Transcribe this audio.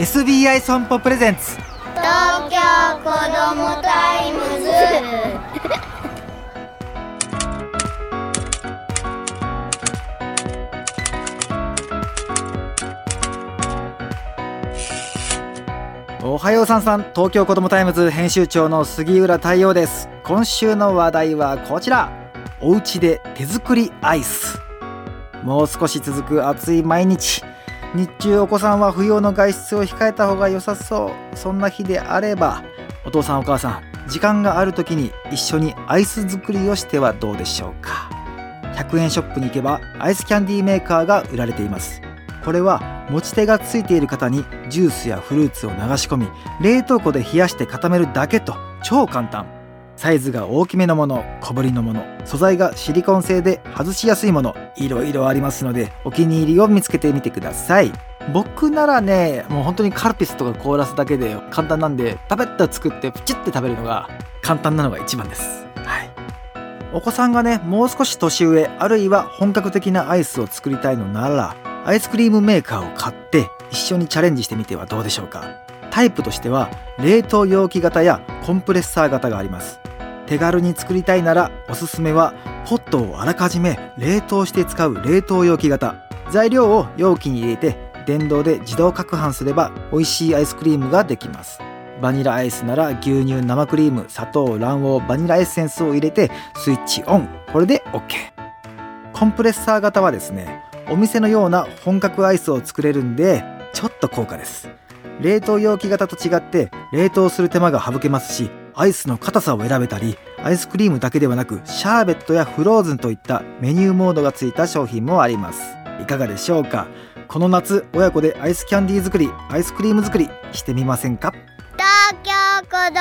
SBI 損保プレゼンツ。東京子どもタイムズ。おはようさんさん。東京子どもタイムズ編集長の杉浦太陽です。今週の話題はこちら。お家で手作りアイス。もう少し続く暑い毎日日中お子さんは不要の外出を控えた方が良さそう。そんな日であればお父さんお母さん時間がある時に一緒にアイス作りをしてはどうでしょうか。100円ショップに行けばアイスキャンディーメーカーが売られています。これは持ち手がついている方にジュースやフルーツを流し込み冷凍庫で冷やして固めるだけと超簡単。サイズが大きめのもの小ぶりのもの素材がシリコン製で外しやすいものいろいろありますのでお気に入りを見つけてみてください。僕ならねもう本当にカルピスとか凍らすだけで簡単なんで食べった作ってプチって食べるのが簡単なのが一番です。はい。お子さんがねもう少し年上あるいは本格的なアイスを作りたいのならアイスクリームメーカーを買って一緒にチャレンジしてみてはどうでしょうか。タイプとしては冷凍容器型やコンプレッサー型があります。手軽に作りたいならおすすめはポットをあらかじめ冷凍して使う冷凍容器型。材料を容器に入れて電動で自動攪拌すれば美味しいアイスクリームができます。バニラアイスなら牛乳生クリーム砂糖卵黄バニラエッセンスを入れてスイッチオン。これで OK コンプレッサー型はですねお店のような本格アイスを作れるんでちょっと高価です。冷凍容器型と違って冷凍する手間が省けますしアイスの硬さを選べたりアイスクリームだけではなくシャーベットやフローズンといったメニューモードがついた商品もあります。いかがでしょうか？この夏親子でアイスキャンディー作りアイスクリーム作りしてみませんか？東京子ど